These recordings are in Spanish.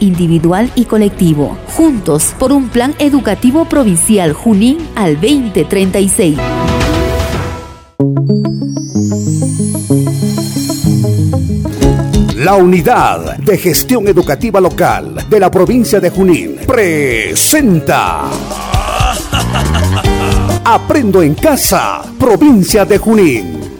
individual y colectivo. Juntos, por un plan educativo provincial Junín al 2036. La Unidad de Gestión Educativa Local de la provincia de Junín presenta Aprendo en Casa, provincia de Junín.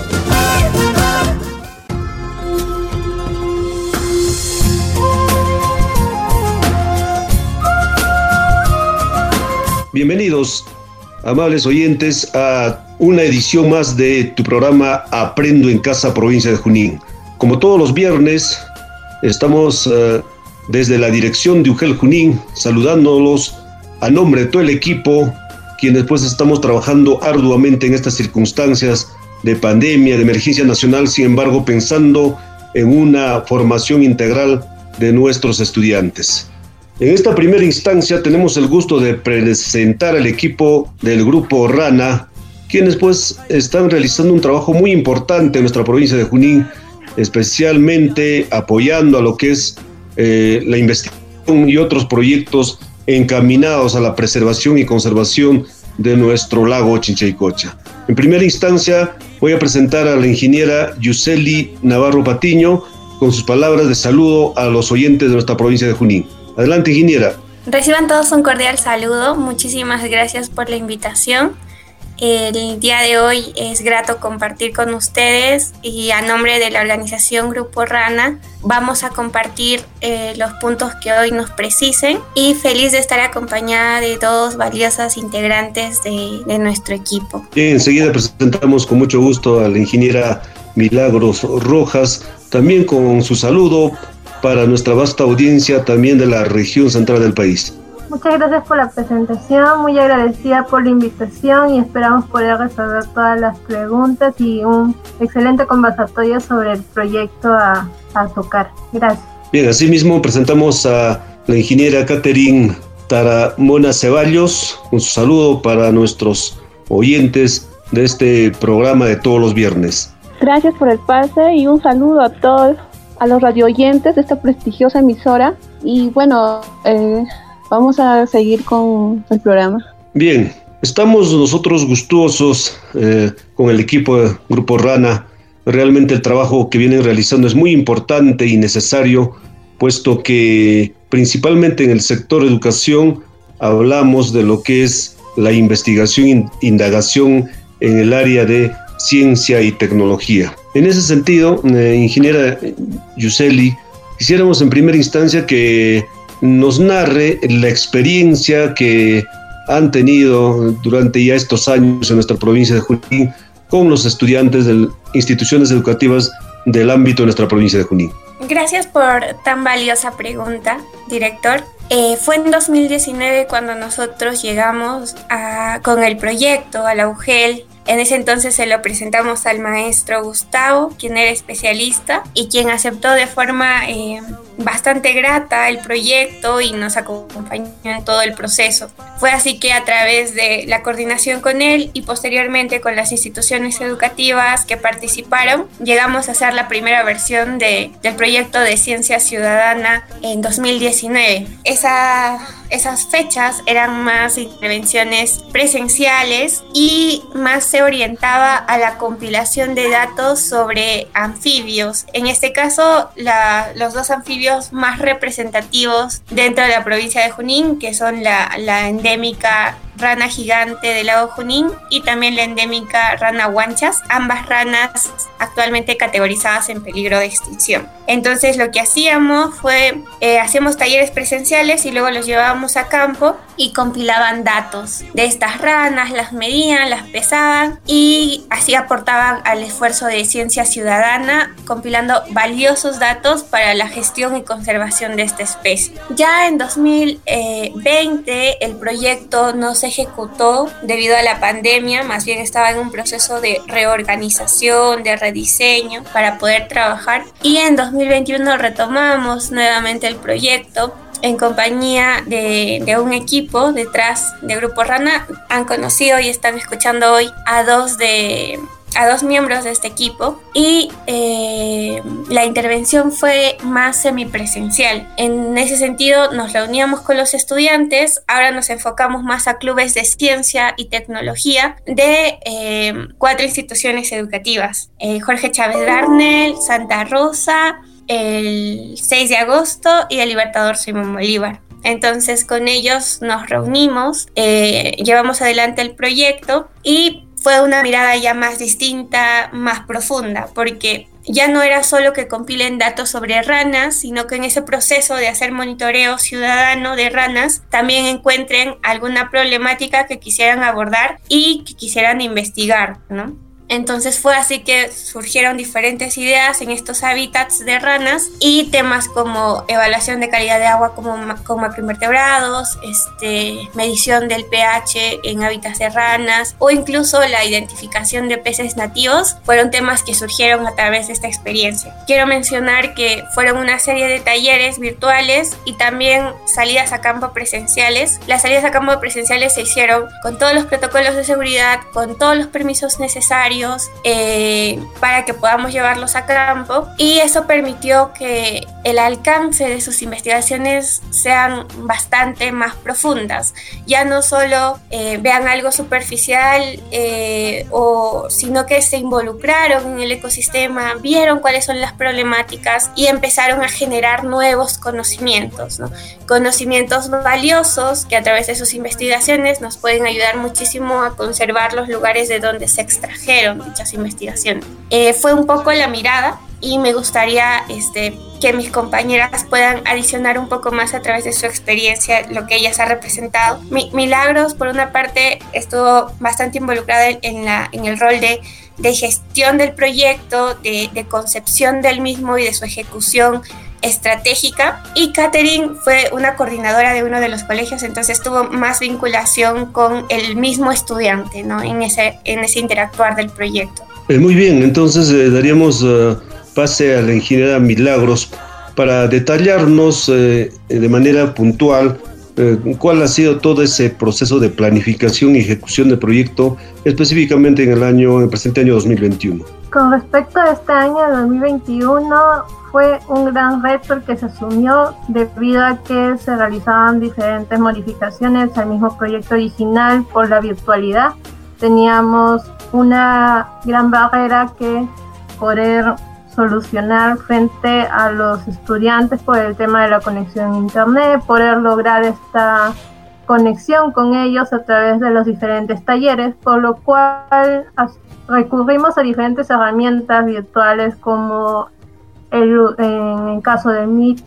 Bienvenidos, amables oyentes, a una edición más de tu programa Aprendo en Casa, provincia de Junín. Como todos los viernes, estamos uh, desde la dirección de UGEL Junín saludándolos a nombre de todo el equipo, quienes pues estamos trabajando arduamente en estas circunstancias de pandemia, de emergencia nacional, sin embargo pensando en una formación integral de nuestros estudiantes. En esta primera instancia tenemos el gusto de presentar al equipo del grupo Rana, quienes pues están realizando un trabajo muy importante en nuestra provincia de Junín, especialmente apoyando a lo que es eh, la investigación y otros proyectos encaminados a la preservación y conservación de nuestro lago Chinchaycocha. En primera instancia voy a presentar a la ingeniera Yuseli Navarro Patiño con sus palabras de saludo a los oyentes de nuestra provincia de Junín. Adelante, ingeniera. Reciban todos un cordial saludo. Muchísimas gracias por la invitación. El día de hoy es grato compartir con ustedes y a nombre de la organización Grupo Rana vamos a compartir eh, los puntos que hoy nos precisen y feliz de estar acompañada de dos valiosas integrantes de, de nuestro equipo. Bien, enseguida presentamos con mucho gusto a la ingeniera Milagros Rojas, también con su saludo para nuestra vasta audiencia también de la región central del país. Muchas gracias por la presentación, muy agradecida por la invitación y esperamos poder resolver todas las preguntas y un excelente conversatorio sobre el proyecto a, a tocar. Gracias. Bien, asimismo presentamos a la ingeniera Catherine Taramona Ceballos, un saludo para nuestros oyentes de este programa de todos los viernes. Gracias por el pase y un saludo a todos a los radio oyentes de esta prestigiosa emisora. Y bueno, eh, vamos a seguir con el programa. Bien, estamos nosotros gustosos eh, con el equipo de Grupo Rana. Realmente el trabajo que vienen realizando es muy importante y necesario, puesto que principalmente en el sector educación hablamos de lo que es la investigación e indagación en el área de ciencia y tecnología. En ese sentido, eh, ingeniera Yuseli, quisiéramos en primera instancia que nos narre la experiencia que han tenido durante ya estos años en nuestra provincia de Junín con los estudiantes de instituciones educativas del ámbito de nuestra provincia de Junín. Gracias por tan valiosa pregunta, director. Eh, fue en 2019 cuando nosotros llegamos a, con el proyecto a la UGEL en ese entonces se lo presentamos al maestro Gustavo, quien era especialista y quien aceptó de forma eh, bastante grata el proyecto y nos acompañó en todo el proceso. Fue así que a través de la coordinación con él y posteriormente con las instituciones educativas que participaron, llegamos a hacer la primera versión de, del proyecto de ciencia ciudadana en 2019. Esa esas fechas eran más intervenciones presenciales y más se orientaba a la compilación de datos sobre anfibios. En este caso, la, los dos anfibios más representativos dentro de la provincia de Junín, que son la, la endémica rana gigante del lago Junín y también la endémica rana guanchas, ambas ranas actualmente categorizadas en peligro de extinción. Entonces lo que hacíamos fue, eh, hacíamos talleres presenciales y luego los llevábamos a campo y compilaban datos de estas ranas, las medían, las pesaban y así aportaban al esfuerzo de ciencia ciudadana, compilando valiosos datos para la gestión y conservación de esta especie. Ya en 2020 el proyecto no se ejecutó debido a la pandemia, más bien estaba en un proceso de reorganización, de rediseño para poder trabajar y en 2021 retomamos nuevamente el proyecto en compañía de, de, un equipo detrás de Grupo Rana. Han conocido y están escuchando hoy a dos de a dos miembros de este equipo y eh, la intervención fue más semipresencial. En ese sentido nos reuníamos con los estudiantes, ahora nos enfocamos más a clubes de ciencia y tecnología de eh, cuatro instituciones educativas. Eh, Jorge Chávez Darnell, Santa Rosa, el 6 de agosto y el Libertador Simón Bolívar. Entonces con ellos nos reunimos, llevamos adelante el proyecto y fue una mirada ya más distinta, más profunda, porque ya no era solo que compilen datos sobre ranas, sino que en ese proceso de hacer monitoreo ciudadano de ranas también encuentren alguna problemática que quisieran abordar y que quisieran investigar, ¿no? Entonces fue así que surgieron diferentes ideas en estos hábitats de ranas y temas como evaluación de calidad de agua como, como macroinvertebrados, este, medición del pH en hábitats de ranas o incluso la identificación de peces nativos fueron temas que surgieron a través de esta experiencia. Quiero mencionar que fueron una serie de talleres virtuales y también salidas a campo presenciales. Las salidas a campo presenciales se hicieron con todos los protocolos de seguridad, con todos los permisos necesarios eh, para que podamos llevarlos a campo. Y eso permitió que el alcance de sus investigaciones sean bastante más profundas. Ya no solo eh, vean algo superficial, eh, o, sino que se involucraron en el ecosistema, vieron cuáles son las problemáticas y empezaron a generar nuevos conocimientos, conocimientos valiosos que a través de sus investigaciones nos pueden ayudar muchísimo a conservar los lugares de donde se extrajeron dichas investigaciones. Eh, fue un poco la mirada y me gustaría este, que mis compañeras puedan adicionar un poco más a través de su experiencia lo que ellas han representado. Milagros, por una parte, estuvo bastante involucrada en, la, en el rol de, de gestión del proyecto, de, concepción del mismo y de su ejecución estratégica y Catherine fue una coordinadora de uno de los colegios, entonces tuvo más vinculación con el mismo estudiante ¿no? en, ese, en ese interactuar del proyecto. Eh, muy bien, entonces eh, daríamos uh, pase a la ingeniera Milagros para detallarnos eh, de manera puntual cuál ha sido todo ese proceso de planificación y ejecución del proyecto específicamente en el año, en el presente año 2021. Con respecto a este año 2021, fue un gran reto el que se asumió debido a que se realizaban diferentes modificaciones al mismo proyecto original por la virtualidad. Teníamos una gran barrera que poder solucionar frente a los estudiantes por el tema de la conexión a internet, poder lograr esta conexión con ellos a través de los diferentes talleres, por lo cual recurrimos a diferentes herramientas virtuales como en el caso de Meet,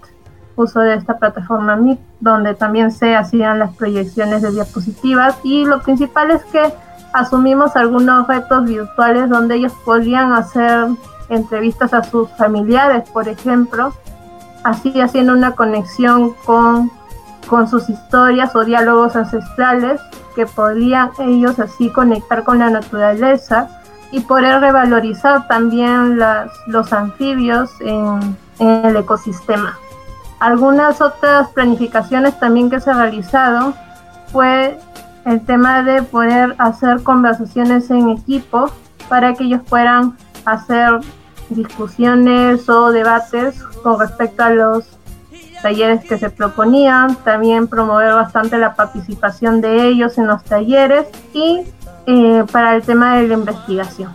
uso de esta plataforma Meet, donde también se hacían las proyecciones de diapositivas y lo principal es que asumimos algunos retos virtuales donde ellos podían hacer entrevistas a sus familiares, por ejemplo, así haciendo una conexión con, con sus historias o diálogos ancestrales que podían ellos así conectar con la naturaleza y poder revalorizar también los anfibios en, en, el ecosistema. Algunas otras planificaciones también que se ha realizado fue el tema de poder hacer conversaciones en equipo para que ellos puedan hacer discusiones o debates con respecto a los talleres que se proponían, también promover bastante la participación de ellos en los talleres y eh, para el tema de la investigación.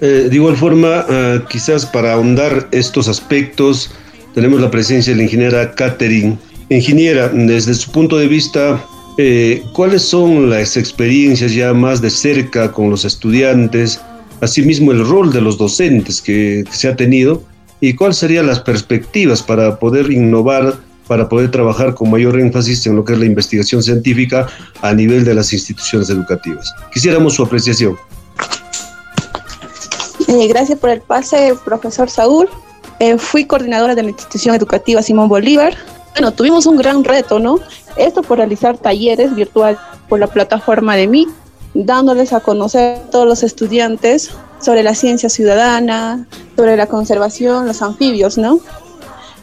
Eh, de igual forma, uh, quizás para ahondar estos aspectos, tenemos la presencia de la ingeniera Catherine. Ingeniera, desde su punto de vista, eh, ¿cuáles son las experiencias ya más de cerca con los estudiantes? Asimismo, el rol de los docentes que, que se ha tenido y cuáles serían las perspectivas para poder innovar para poder trabajar con mayor énfasis en lo que es la investigación científica a nivel de las instituciones educativas. Quisiéramos su apreciación. Eh, gracias por el pase, profesor Saúl. Eh, fui coordinadora de la institución educativa Simón Bolívar. Bueno, tuvimos un gran reto, ¿no? Esto por realizar talleres virtuales por la plataforma de MIC, dándoles a conocer a todos los estudiantes sobre la ciencia ciudadana, sobre la conservación, los anfibios, ¿no?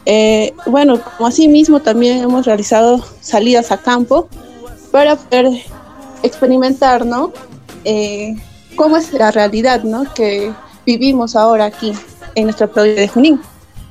Eh, bueno, como así mismo también hemos realizado salidas a campo para poder experimentar, ¿no? Eh, cómo es la realidad, ¿no? Que vivimos ahora aquí en nuestra provincia de Junín.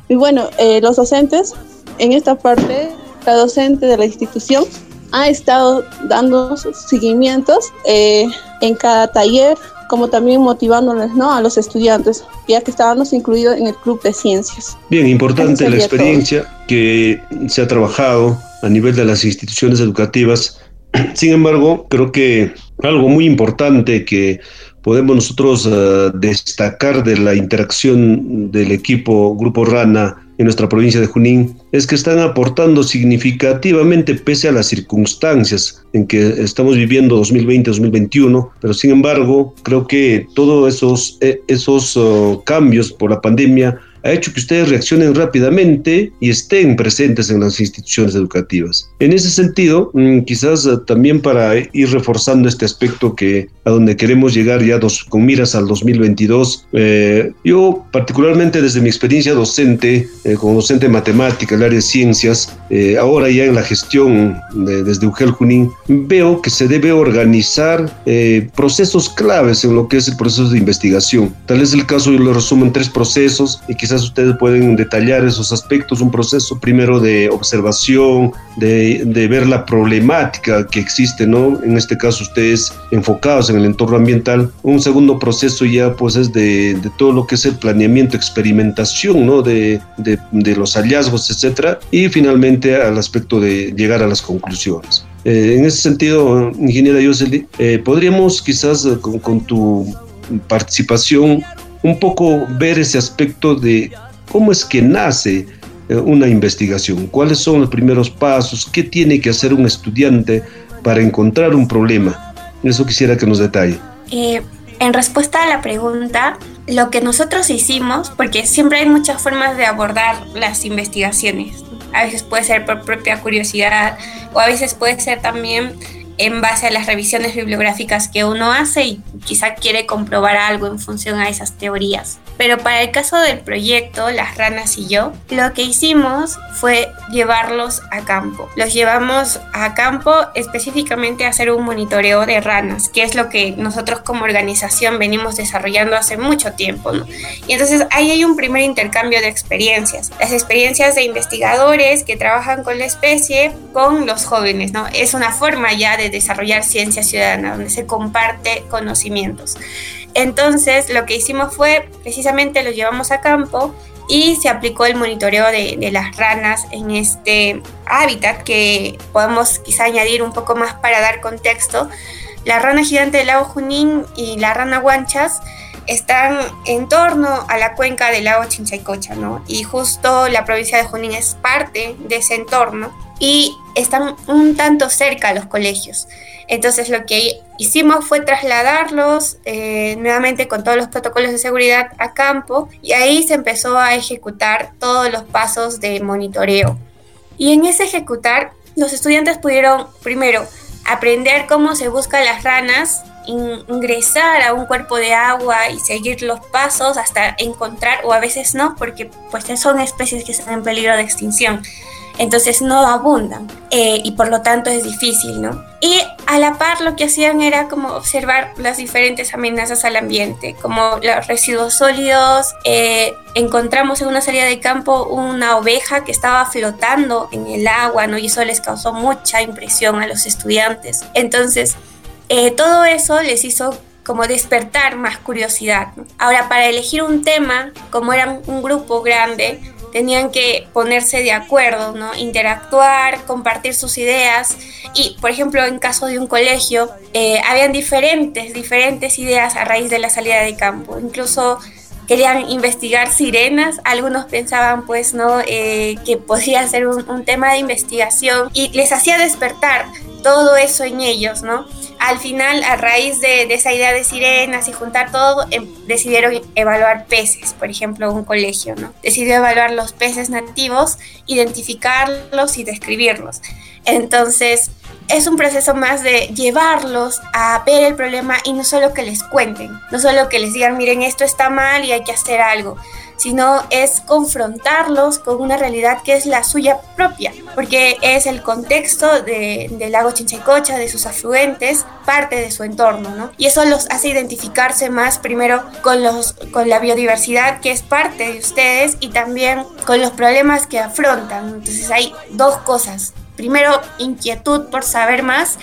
Y bueno, eh, los docentes, en esta parte, la docente de la institución ha estado dando seguimientos en cada taller, como también motivándoles ¿no? a los estudiantes, ya que estábamos incluidos en el club de ciencias. Bien, importante la experiencia que se ha trabajado a nivel de las instituciones educativas. Sin embargo, creo que algo muy importante que podemos nosotros uh, destacar de la interacción del equipo Grupo Rana en nuestra provincia de Junín es que están aportando significativamente pese a las circunstancias en que estamos viviendo 2020-2021, pero sin embargo creo que todos esos, eh, esos uh, cambios por la pandemia ha hecho que ustedes reaccionen rápidamente y estén presentes en las instituciones educativas. En ese sentido, mm, quizás eh, también para ir reforzando este aspecto que a donde queremos llegar ya dos, con miras al 2022, eh, yo particularmente desde mi experiencia docente, eh, como docente de matemática, el área de ciencias, ahora ya en la gestión desde UGEL Junín, veo que se debe organizar procesos claves en lo que es el proceso de investigación. Tal es el caso, yo lo resumo en tres procesos y quizás ustedes pueden detallar esos aspectos, un proceso primero de observación, de, de, ver la problemática que existe, ¿no? En este caso ustedes enfocados en el entorno ambiental. Un segundo proceso ya pues es de, de todo lo que es el planeamiento, experimentación, ¿no? De, de los hallazgos, etcétera. Y finalmente al aspecto de llegar a las conclusiones. Eh, en ese sentido, ingeniera Yoseli, eh, podríamos quizás eh, con, con tu participación un poco ver ese aspecto de cómo es que nace eh, una investigación, cuáles son los primeros pasos, qué tiene que hacer un estudiante para encontrar un problema. Eso quisiera que nos detalle. Eh, en respuesta a la pregunta, lo que nosotros hicimos, porque siempre hay muchas formas de abordar las investigaciones, a veces puede ser por propia curiosidad o a veces puede ser también en base a las revisiones bibliográficas que uno hace y quizá quiere comprobar algo en función a esas teorías. Pero para el caso del proyecto, Las ranas y yo, lo que hicimos fue llevarlos a campo. Los llevamos a campo específicamente a hacer un monitoreo de ranas, que es lo que nosotros como organización venimos desarrollando hace mucho tiempo. Y entonces ahí hay un primer intercambio de experiencias. Las experiencias de investigadores que trabajan con la especie con los jóvenes. ¿no? Es una forma ya de desarrollar ciencia ciudadana, donde se comparte conocimientos. Entonces, lo que hicimos fue, precisamente lo llevamos a campo y se aplicó el monitoreo de, las ranas en este hábitat que podemos quizá añadir un poco más para dar contexto. La rana gigante del lago Junín y la rana guanchas están en torno a la cuenca del lago Chinchaycocha, ¿no? Y justo la provincia de Junín es parte de ese entorno y están un tanto cerca a los colegios. Entonces lo que hicimos fue trasladarlos eh, nuevamente con todos los protocolos de seguridad a campo y ahí se empezó a ejecutar todos los pasos de monitoreo. Y en ese ejecutar, los estudiantes pudieron primero aprender cómo se buscan las ranas, ingresar a un cuerpo de agua y seguir los pasos hasta encontrar, o a veces no, porque pues son especies que están en peligro de extinción entonces no abundan eh, y por lo tanto es difícil, ¿no? Y a la par lo que hacían era como observar las diferentes amenazas al ambiente, como los residuos sólidos. Eh, encontramos en una salida de campo una oveja que estaba flotando en el agua, ¿no? Y eso les causó mucha impresión a los estudiantes. Entonces, eh, todo eso les hizo como despertar más curiosidad. Ahora, para elegir un tema, como eran un grupo grande, tenían que ponerse de acuerdo, ¿no? interactuar, compartir sus ideas. Y, por ejemplo, en caso de un colegio, eh, habían diferentes, diferentes ideas a raíz de la salida de campo, incluso querían investigar sirenas, algunos pensaban pues no eh, que podría ser un, tema de investigación y les hacía despertar todo eso en ellos, ¿no? Al final, a raíz de, esa idea de sirenas y juntar todo, em, decidieron evaluar peces, por ejemplo, un colegio, ¿no? Decidió evaluar los peces nativos, identificarlos y describirlos. Entonces, es un proceso más de llevarlos a ver el problema y no solo que les cuenten, no solo que les digan, miren, esto está mal y hay que hacer algo, sino es confrontarlos con una realidad que es la suya propia, porque es el contexto del lago Chinchaycocha, de sus afluentes, parte de su entorno, ¿no? Y eso los hace identificarse más primero con, los, con la biodiversidad que es parte de ustedes y también con los problemas que afrontan. Entonces hay dos cosas. Primero, inquietud por saber más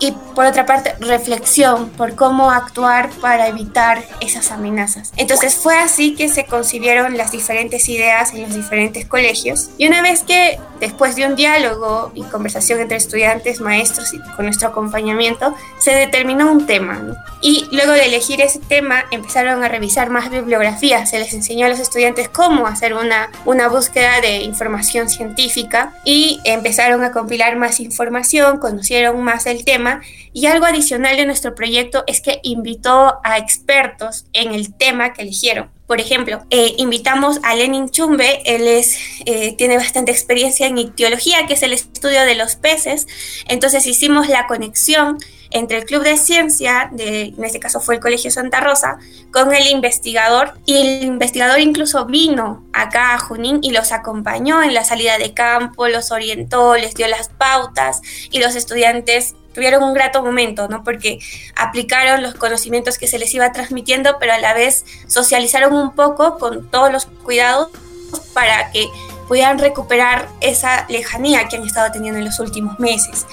y por otra parte reflexión por cómo actuar para evitar esas amenazas. Entonces fue así que se concibieron las diferentes ideas en los diferentes colegios y una vez que después de un diálogo y conversación entre estudiantes, maestros y con nuestro acompañamiento, se determinó un tema. Y luego de elegir ese tema empezaron a revisar más bibliografía, se les enseñó a los estudiantes cómo hacer una, una búsqueda de información científica y empezaron a compilar más información, conocieron más el tema y algo adicional de nuestro proyecto es que invitó a expertos en el tema que eligieron. Por ejemplo, eh, invitamos a Lenin Chumbe, él es, eh, tiene bastante experiencia en ictiología, que es el estudio de los peces. Entonces hicimos la conexión entre el Club de Ciencia, de, en este caso fue el Colegio Santa Rosa, con el investigador. Y el investigador incluso vino acá a Junín y los acompañó en la salida de campo, los orientó, les dio las pautas y los estudiantes tuvieron un grato momento, ¿no? Porque aplicaron los conocimientos que se les iba transmitiendo, pero a la vez socializaron un poco con todos los cuidados para que pudieran recuperar esa lejanía que han estado teniendo en los últimos meses.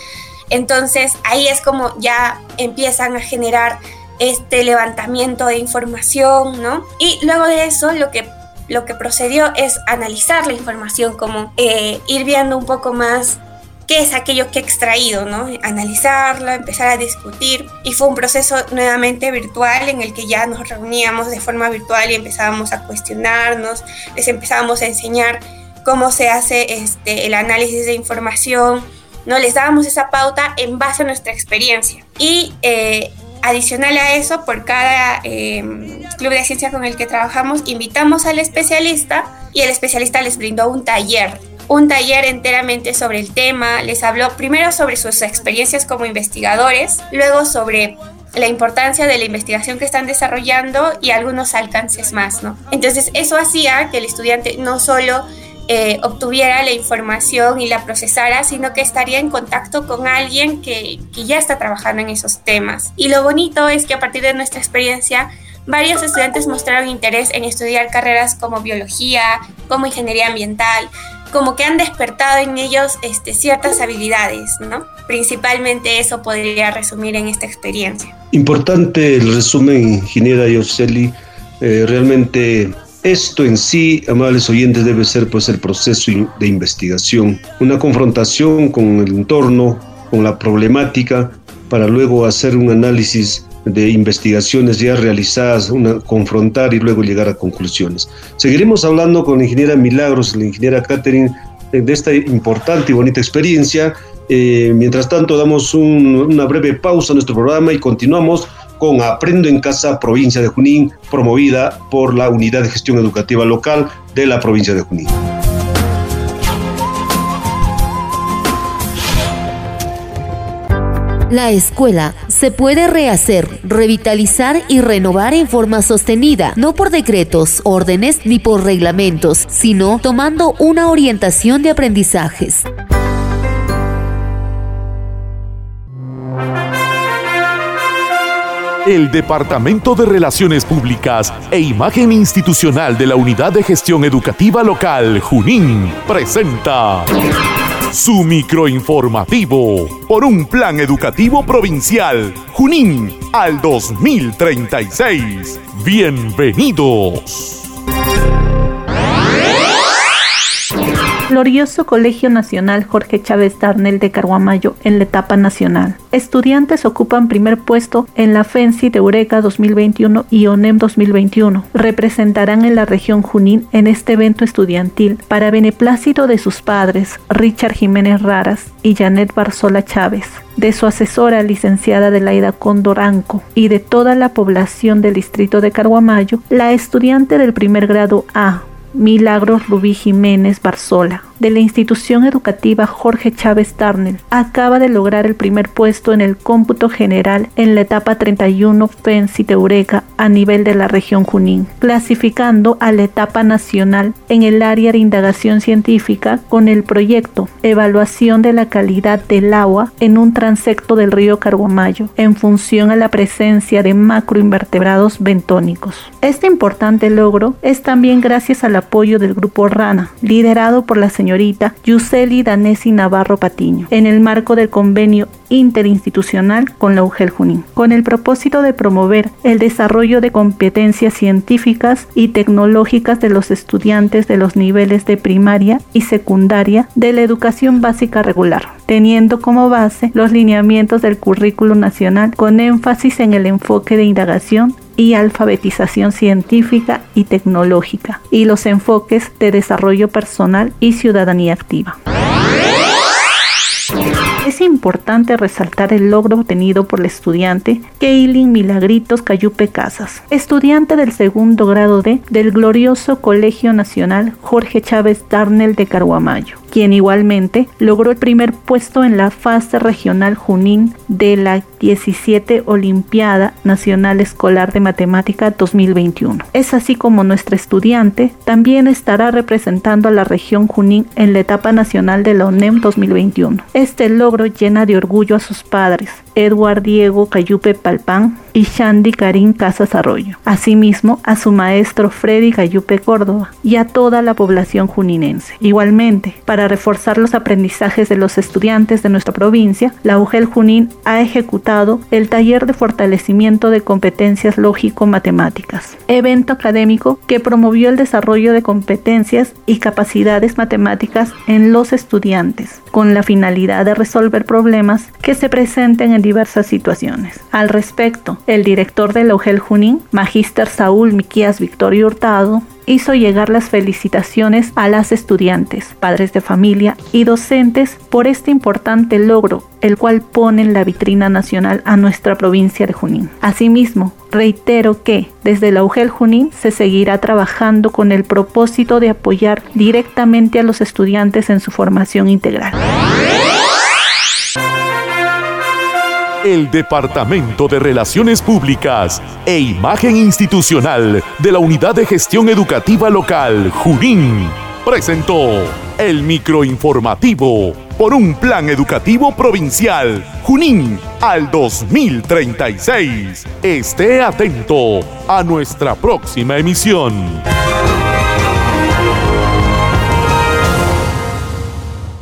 Entonces ahí es como ya empiezan a generar este levantamiento de información, ¿no? Y luego de eso lo que lo que procedió es analizar la información, como eh, ir viendo un poco más qué es aquello que he extraído, ¿no? Analizarlo, empezar a discutir. Y fue un proceso nuevamente virtual en el que ya nos reuníamos de forma virtual y empezábamos a cuestionarnos, les empezábamos a enseñar cómo se hace este, el análisis de información, ¿no? Les dábamos esa pauta en base a nuestra experiencia. Y eh, adicional a eso, por cada em, club de ciencia con el que trabajamos, invitamos al especialista y el especialista les brindó un taller un taller enteramente sobre el tema, les habló primero sobre sus experiencias como investigadores, luego sobre la importancia de la investigación que están desarrollando y algunos alcances más, ¿no? Entonces eso hacía que el estudiante no solo eh, obtuviera la información y la procesara, sino que estaría en contacto con alguien que, que ya está trabajando en esos temas. Y lo bonito es que a partir de nuestra experiencia, varios estudiantes mostraron interés en estudiar carreras como biología, como ingeniería ambiental, como que han despertado en ellos este, ciertas habilidades, ¿no? Principalmente eso podría resumir en esta experiencia. Importante el resumen, ingeniera Yoseli. Eh, realmente esto en sí, amables oyentes, debe ser pues el proceso de investigación, una confrontación con el entorno, con la problemática, para luego hacer un análisis de investigaciones ya realizadas, confrontar y luego llegar a conclusiones. Seguiremos hablando con la ingeniera Milagros, la ingeniera Catherine, eh, de esta importante y bonita experiencia. Eh, mientras tanto, damos una breve pausa a nuestro programa y continuamos con Aprendo en Casa, provincia de Junín, promovida por la Unidad de Gestión Educativa Local de la provincia de Junín. La escuela se puede rehacer, revitalizar y renovar en forma sostenida, no por decretos, órdenes ni por reglamentos, sino tomando una orientación de aprendizajes. El Departamento de Relaciones Públicas e Imagen Institucional de la Unidad de Gestión Educativa Local, Junín, presenta su microinformativo por un plan educativo provincial Junín al 2036. Bienvenidos. Glorioso Colegio Nacional Jorge Chávez Darnell de Carguamayo en la etapa nacional. Estudiantes ocupan primer puesto en la FENSI de Eureka 2021 y ONEM 2021. Representarán en la región Junín en este evento estudiantil para beneplácito de sus padres, Richard Jiménez Raras y Janet Barzola Chávez, de su asesora licenciada Delaida Condoranco y de toda la población del distrito de Carguamayo, la estudiante del primer grado A, Milagros Rubí Jiménez Barzola, de la institución educativa Jorge Chávez Darnell, acaba de lograr el primer puesto en el cómputo general en la etapa 31 FENSI de Eureka a nivel de la región Junín, clasificando a la etapa nacional en el área de indagación científica con el proyecto Evaluación de la calidad del agua en un transecto del río Carguamayo en función a la presencia de macroinvertebrados bentónicos. Este importante logro es también gracias al apoyo del grupo RANA, liderado por la señora señorita Yuseli Danesi Navarro Patiño, en el marco del convenio interinstitucional con la UGEL Junín, con el propósito de promover el desarrollo de competencias científicas y tecnológicas de los estudiantes de los niveles de primaria y secundaria de la educación básica regular, teniendo como base los lineamientos del currículo nacional con énfasis en el enfoque de indagación y alfabetización científica y tecnológica y los enfoques de desarrollo personal y ciudadanía activa. Es importante resaltar el logro obtenido por el estudiante Keilin Milagritos Cayupe Casas, estudiante del segundo grado D del glorioso Colegio Nacional Jorge Chávez Darnell de Carguamayo quien igualmente logró el primer puesto en la fase regional Junín de la 17 Olimpiada Nacional Escolar de Matemática 2021. Es así como nuestra estudiante también estará representando a la región Junín en la etapa nacional de la ONEM 2021. Este logro llena de orgullo a sus padres, Edward Diego Cayupe Palpán y Shandy Karim Casas Arroyo. Asimismo, a su maestro Freddy Cayupe Córdoba y a toda la población juninense. Igualmente, para reforzar los aprendizajes de los estudiantes de nuestra provincia, la UGEL Junín ha ejecutado el taller de fortalecimiento de competencias lógico-matemáticas, evento académico que promovió el desarrollo de competencias y capacidades matemáticas en los estudiantes, con la finalidad de resolver problemas que se presenten en diversas situaciones. Al respecto, el director de la UGEL Junín, Magíster Saúl Miquías Victorio Hurtado, hizo llegar las felicitaciones a las estudiantes, padres de familia y docentes por este importante logro, el cual pone en la vitrina nacional a nuestra provincia de Junín. Asimismo, reitero que desde la UGEL Junín se seguirá trabajando con el propósito de apoyar directamente a los estudiantes en su formación integral. El Departamento de Relaciones Públicas e Imagen Institucional de la Unidad de Gestión Educativa Local, Junín, presentó el microinformativo por un plan educativo provincial, Junín, al 2036. Esté atento a nuestra próxima emisión.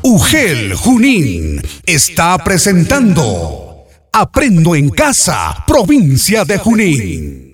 UGEL Junín está presentando Aprendo en Casa, provincia de Junín.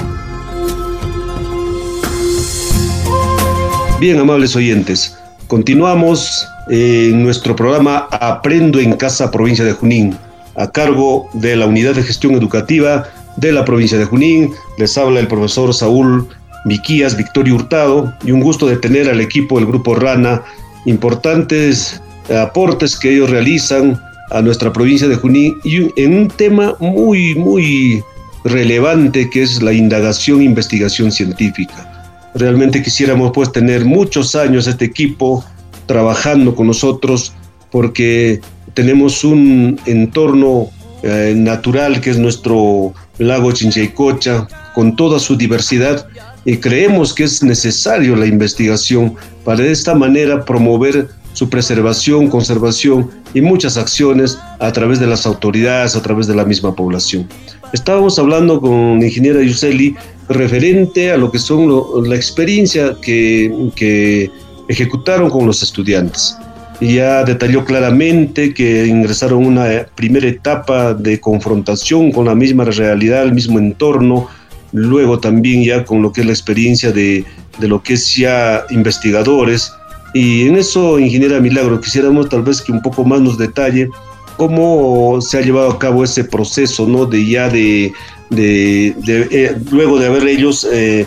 Bien, amables oyentes, continuamos en nuestro programa Aprendo en Casa, provincia de Junín, a cargo de la Unidad de Gestión Educativa de la provincia de Junín. Les habla el profesor Saúl Miquías Victorio Hurtado y un gusto de tener al equipo del Grupo Rana, importantes aportes que ellos realizan a nuestra provincia de Junín y en un tema muy, muy relevante que es la indagación e investigación científica. Realmente quisiéramos pues tener muchos años este equipo trabajando con nosotros porque tenemos un entorno eh, natural que es nuestro lago Chinchaycocha con toda su diversidad y creemos que es necesario la investigación para de esta manera promover su preservación, conservación y muchas acciones a través de las autoridades, a través de la misma población. Estábamos hablando con la ingeniera Yuseli referente a lo que son la experiencia que, que ejecutaron con los estudiantes. Y ya detalló claramente que ingresaron una primera etapa de confrontación con la misma realidad, el mismo entorno, luego también ya con lo que es la experiencia de, de lo que es ya investigadores, Y en eso, ingeniera Milagro, quisiéramos tal vez que un poco más nos detalle cómo se ha llevado a cabo ese proceso, ¿no? De ya de, de, eh, luego de haber ellos eh,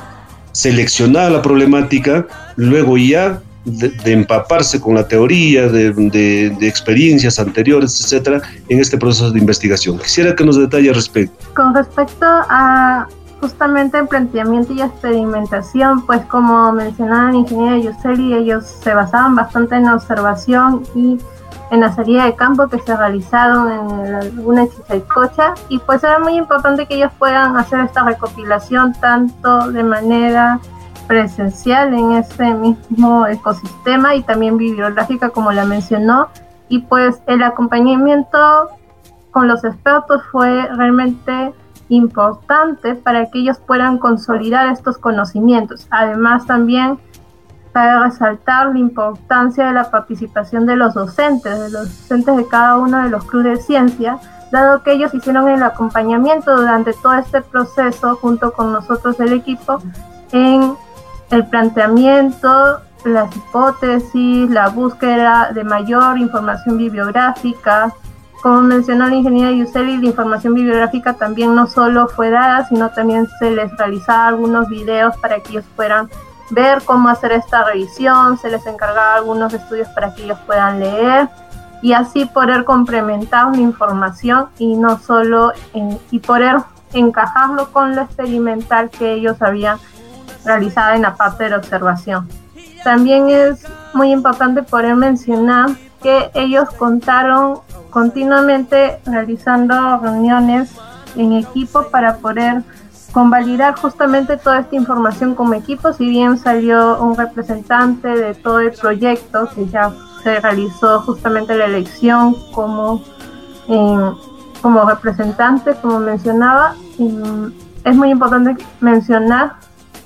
seleccionado la problemática, luego ya de, empaparse con la teoría, de, experiencias anteriores, etcétera, en este proceso de investigación. Quisiera que nos detalle al respecto. Con respecto a justamente el planteamiento y experimentación, pues como mencionaba el ingeniero Yuseli, ellos se basaban bastante en la observación y en la salida de campo que se realizaron en la laguna Chichaycocha y pues era muy importante que ellos puedan hacer esta recopilación tanto de manera presencial en ese mismo ecosistema y también bibliográfica como la mencionó y pues el acompañamiento con los expertos fue realmente importante para que ellos puedan consolidar estos conocimientos. Además también para resaltar la importancia de la participación de los docentes, de los docentes de cada uno de los clubes de ciencia, dado que ellos hicieron el acompañamiento durante todo este proceso junto con nosotros del equipo en el planteamiento, las hipótesis, la búsqueda de mayor información bibliográfica. Como mencionó la ingeniera Yuseli, la información bibliográfica también no solo fue dada, sino también se les realizaba algunos videos para que ellos puedan ver cómo hacer esta revisión, se les encargaba algunos estudios para que ellos puedan leer y así poder complementar la información y no solo y poder encajarlo con lo experimental que ellos habían realizado en la parte de la observación. También es muy importante poder mencionar que ellos contaron continuamente realizando reuniones en equipo para poder convalidar justamente toda esta información como equipo, si bien salió un representante de todo el proyecto, que ya se realizó justamente la elección como, eh, como representante, como mencionaba, es muy importante mencionar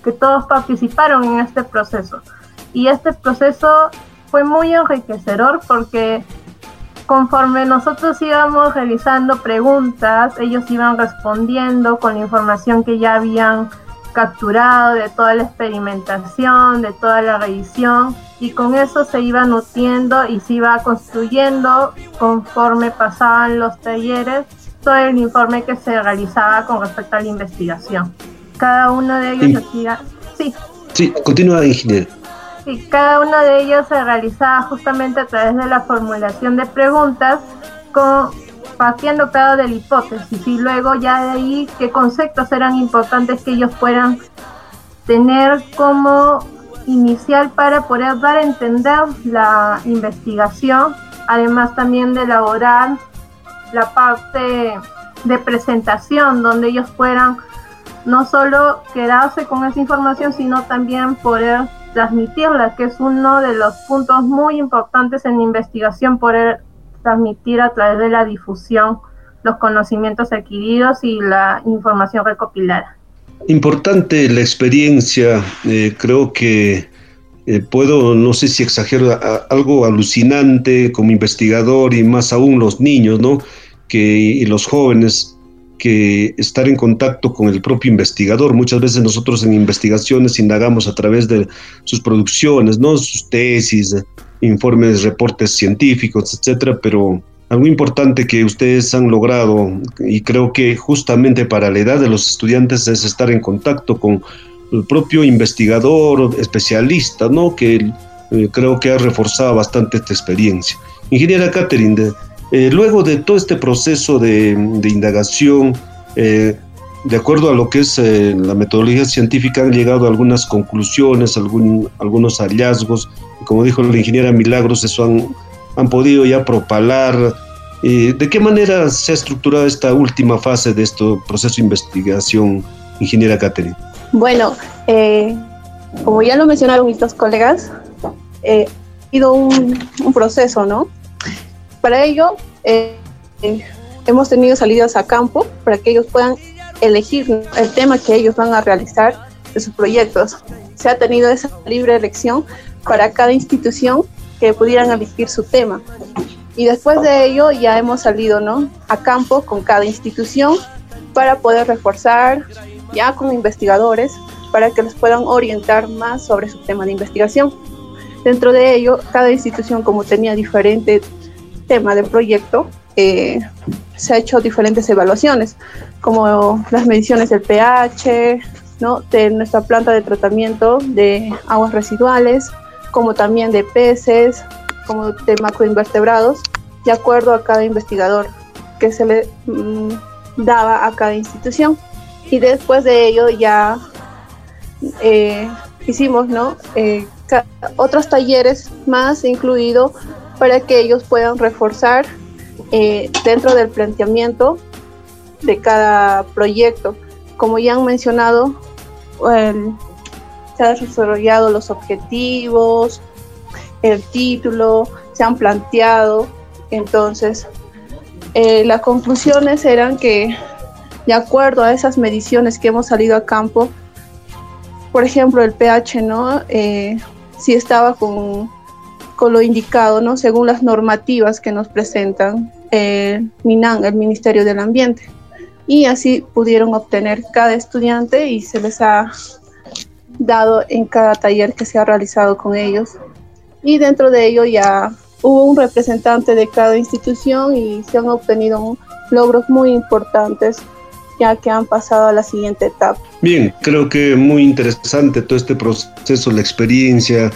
que todos participaron en este proceso. Y este proceso fue muy enriquecedor porque conforme nosotros íbamos realizando preguntas, ellos iban respondiendo con la información que ya habían capturado de toda la experimentación, de toda la revisión, y con eso se iba nutriendo y se iba construyendo conforme pasaban los talleres todo el informe que se realizaba con respecto a la investigación. Cada uno de ellos hacía... Sí. Sí, continúa, ingeniero. Y cada uno de ellos se realizaba justamente a través de la formulación de preguntas con partiendo cada de la hipótesis y luego ya de ahí qué conceptos eran importantes que ellos puedan tener como inicial para poder dar a entender la investigación, además también de elaborar la parte de presentación donde ellos puedan no solo quedarse con esa información, sino también poder transmitirla, que es uno de los puntos muy importantes en investigación, poder transmitir a través de la difusión los conocimientos adquiridos y la información recopilada. Importante la experiencia, eh, creo que eh, puedo, no sé si exagero, algo alucinante como investigador y más aún los niños, ¿no? Que, y los jóvenes que estar en contacto con el propio investigador. Muchas veces nosotros en investigaciones indagamos a través de sus producciones, ¿no? sus tesis, informes, reportes científicos, etcétera, pero algo importante que ustedes han logrado y creo que justamente para la edad de los estudiantes es estar en contacto con el propio investigador, especialista, ¿no? Que eh, creo que ha reforzado bastante esta experiencia. Ingeniera Catherine, eh, luego de todo este proceso de, indagación, eh, de acuerdo a lo que es eh, la metodología científica, han llegado a algunas conclusiones, algunos hallazgos. como dijo la ingeniera Milagros, eso han, podido ya propalar. ¿De qué manera se ha estructurado esta última fase de este proceso de investigación, ingeniera Catherine? Bueno, como ya lo mencionaron mis dos colegas, ha sido un proceso, ¿no? Para ello, eh, hemos tenido salidas a campo para que ellos puedan elegir el tema que ellos van a realizar de sus proyectos. Se ha tenido esa libre elección para cada institución que pudieran elegir su tema. Y después de ello ya hemos salido ¿no? a campo con cada institución para poder reforzar ya con investigadores para que les puedan orientar más sobre su tema de investigación. Dentro de ello, cada institución como tenía diferente tema de proyecto, eh, se ha hecho diferentes evaluaciones, como las mediciones del pH, ¿no? de nuestra planta de tratamiento de aguas residuales, como también de peces, como de macroinvertebrados, de acuerdo a cada investigador que se le mm, daba a cada institución. Y después de ello ya eh, hicimos ¿no? Eh, otros talleres más incluido para que ellos puedan reforzar eh, dentro del planteamiento de cada proyecto. Como ya han mencionado, se han desarrollado los objetivos, el título, se han planteado. Entonces, eh, las conclusiones eran que, de acuerdo a esas mediciones que hemos salido a campo, por ejemplo, el pH, ¿no? Eh, si estaba con, con, lo indicado, ¿no? Según las normativas que nos presentan eh, MINAN, el Ministerio del Ambiente. Y así pudieron obtener cada estudiante y se les ha dado en cada taller que se ha realizado con ellos. Y dentro de ello ya hubo un representante de cada institución y se han obtenido logros muy importantes ya que han pasado a la siguiente etapa. Bien, creo que muy interesante todo este proceso, la experiencia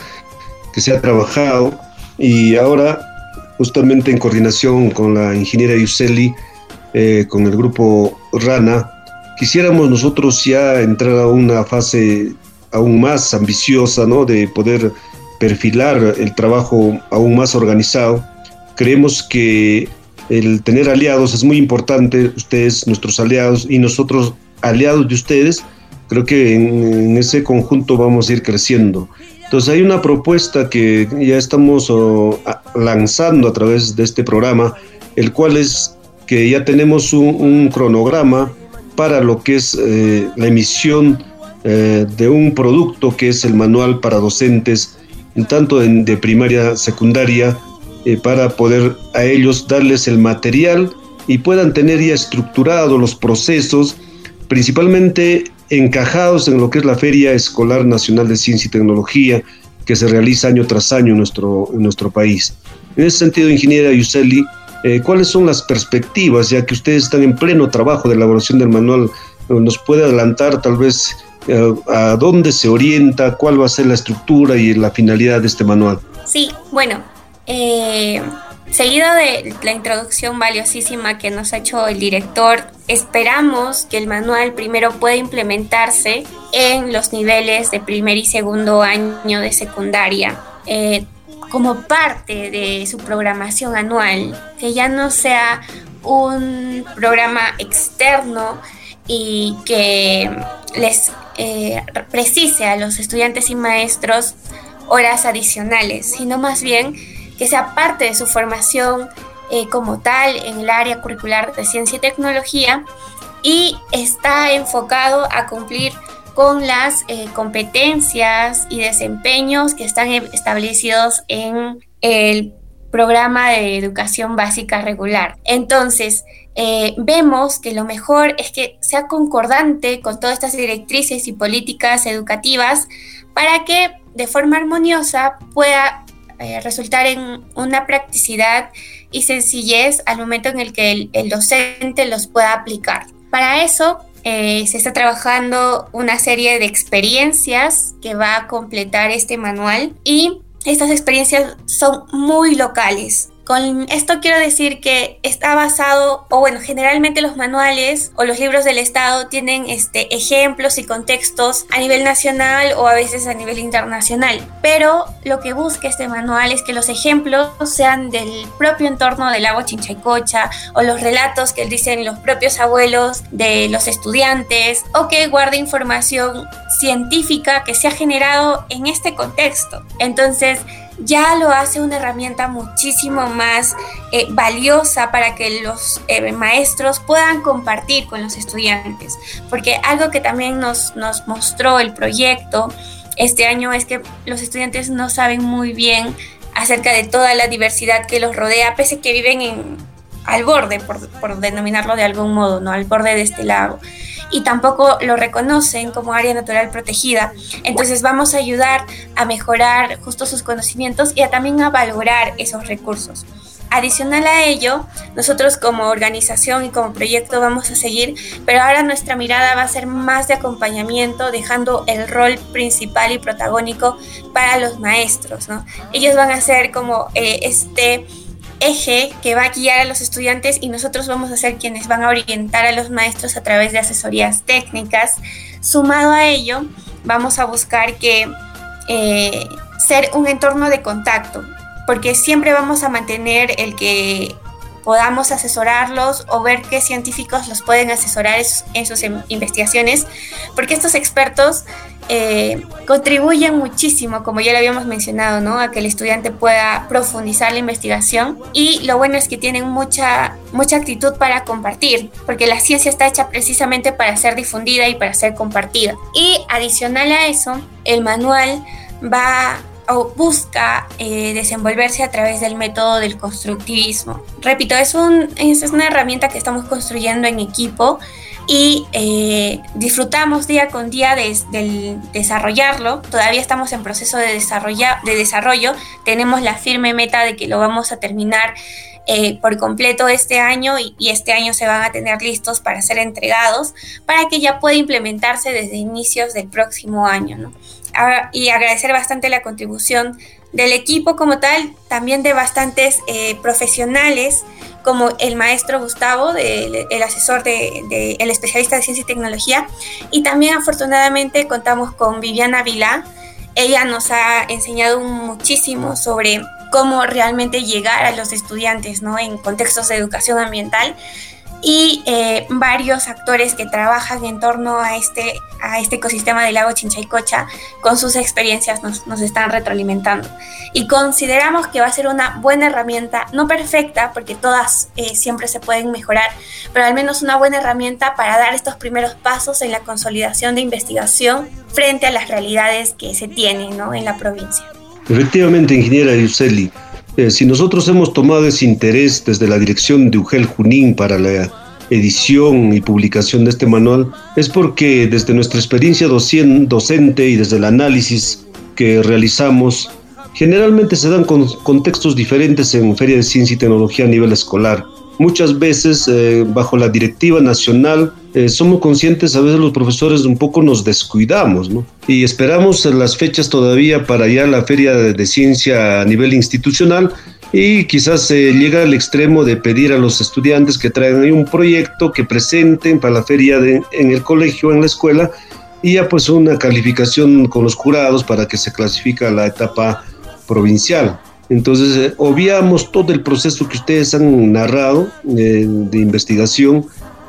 que se ha trabajado y ahora justamente en coordinación con la ingeniera Yuseli, eh, con el grupo RANA, quisiéramos nosotros ya entrar a una fase aún más ambiciosa, ¿no? De poder perfilar el trabajo aún más organizado. Creemos que el tener aliados es muy importante, ustedes, nuestros aliados y nosotros aliados de ustedes, creo que en, ese conjunto vamos a ir creciendo. Entonces hay una propuesta que ya estamos lanzando a través de este programa, el cual es que ya tenemos un, cronograma para lo que es eh, la emisión eh, de un producto que es el manual para docentes, tanto de primaria, secundaria, eh, para poder a ellos darles el material y puedan tener ya estructurados los procesos, principalmente encajados en lo que es la Feria Escolar Nacional de Ciencia y Tecnología, que se realiza año tras año en nuestro, en nuestro país. En ese sentido, ingeniera Yuseli, eh, ¿cuáles son las perspectivas, ya que ustedes están en pleno trabajo de elaboración del manual? ¿Nos puede adelantar tal vez eh, a dónde se orienta, cuál va a ser la estructura y la finalidad de este manual? Sí, bueno, eh, seguido de la introducción valiosísima que nos ha hecho el director, esperamos que el manual primero pueda implementarse en los niveles de primer y segundo año de secundaria. Eh, como parte de su programación anual, que ya no sea un programa externo y que les eh, precise a los estudiantes y maestros horas adicionales, sino más bien que sea parte de su formación eh, como tal en el área curricular de ciencia y tecnología y está enfocado a cumplir con las eh, competencias y desempeños que están establecidos en el programa de educación básica regular. Entonces, eh, vemos que lo mejor es que sea concordante con todas estas directrices y políticas educativas para que de forma armoniosa pueda eh, resultar en una practicidad y sencillez al momento en el que el, docente los pueda aplicar. Para eso eh, se está trabajando una serie de experiencias que va a completar este manual y estas experiencias son muy locales. Con esto quiero decir que está basado, o bueno, generalmente los manuales o los libros del Estado tienen este, ejemplos y contextos a nivel nacional o a veces a nivel internacional. Pero lo que busca este manual es que los ejemplos sean del propio entorno del lago Chinchaycocha o los relatos que dicen los propios abuelos de los estudiantes o que guarde información científica que se ha generado en este contexto. Entonces, ya lo hace una herramienta muchísimo más eh, valiosa para que los eh, maestros puedan compartir con los estudiantes. Porque algo que también nos, nos mostró el proyecto este año es que los estudiantes no saben muy bien acerca de toda la diversidad que los rodea, pese a que viven en, al borde, por, por denominarlo de algún modo, ¿no? al borde de este lago y tampoco lo reconocen como área natural protegida. Entonces vamos a ayudar a mejorar justo sus conocimientos y a también a valorar esos recursos. Adicional a ello, nosotros como organización y como proyecto vamos a seguir, pero ahora nuestra mirada va a ser más de acompañamiento, dejando el rol principal y protagónico para los maestros. ¿no? Ellos van a ser como eh, este eje que va a guiar a los estudiantes y nosotros vamos a ser quienes van a orientar a los maestros a través de asesorías técnicas. Sumado a ello, vamos a buscar que eh, ser un entorno de contacto, porque siempre vamos a mantener el que podamos asesorarlos o ver qué científicos los pueden asesorar en sus investigaciones, porque estos expertos eh, contribuyen muchísimo, como ya lo habíamos mencionado, ¿no? a que el estudiante pueda profundizar la investigación y lo bueno es que tienen mucha, mucha actitud para compartir, porque la ciencia está hecha precisamente para ser difundida y para ser compartida. Y adicional a eso, el manual va o busca eh, desenvolverse a través del método del constructivismo. Repito, es, un, es una herramienta que estamos construyendo en equipo y eh, disfrutamos día con día de, desarrollarlo. Todavía estamos en proceso de, de desarrollo. Tenemos la firme meta de que lo vamos a terminar eh, por completo este año y, y, este año se van a tener listos para ser entregados para que ya pueda implementarse desde inicios del próximo año. ¿no? y agradecer bastante la contribución del equipo como tal, también de bastantes eh, profesionales como el maestro Gustavo, el asesor de, el especialista de ciencia y tecnología, y también afortunadamente contamos con Viviana Vilá. Ella nos ha enseñado muchísimo sobre cómo realmente llegar a los estudiantes ¿no? en contextos de educación ambiental y eh, varios actores que trabajan en torno a este, a este ecosistema del lago Chinchaycocha con sus experiencias nos, nos, están retroalimentando. Y consideramos que va a ser una buena herramienta, no perfecta, porque todas eh, siempre se pueden mejorar, pero al menos una buena herramienta para dar estos primeros pasos en la consolidación de investigación frente a las realidades que se tienen ¿no? en la provincia. Efectivamente, ingeniera Yuseli, eh, si nosotros hemos tomado ese interés desde la dirección de UGEL Junín para la edición y publicación de este manual, es porque desde nuestra experiencia docente y desde el análisis que realizamos, generalmente se dan contextos diferentes en Feria de Ciencia y Tecnología a nivel escolar muchas veces eh, bajo la directiva nacional eh, somos conscientes, a veces los profesores un poco nos descuidamos, ¿no? Y esperamos las fechas todavía para la feria de, ciencia a nivel institucional y quizás se llega al extremo de pedir a los estudiantes que traigan un proyecto que presenten para la feria en el colegio, en la escuela, y ya pues una calificación con los jurados para que se clasifique a la etapa provincial. Entonces, eh, obviamos todo el proceso que ustedes han narrado eh, de investigación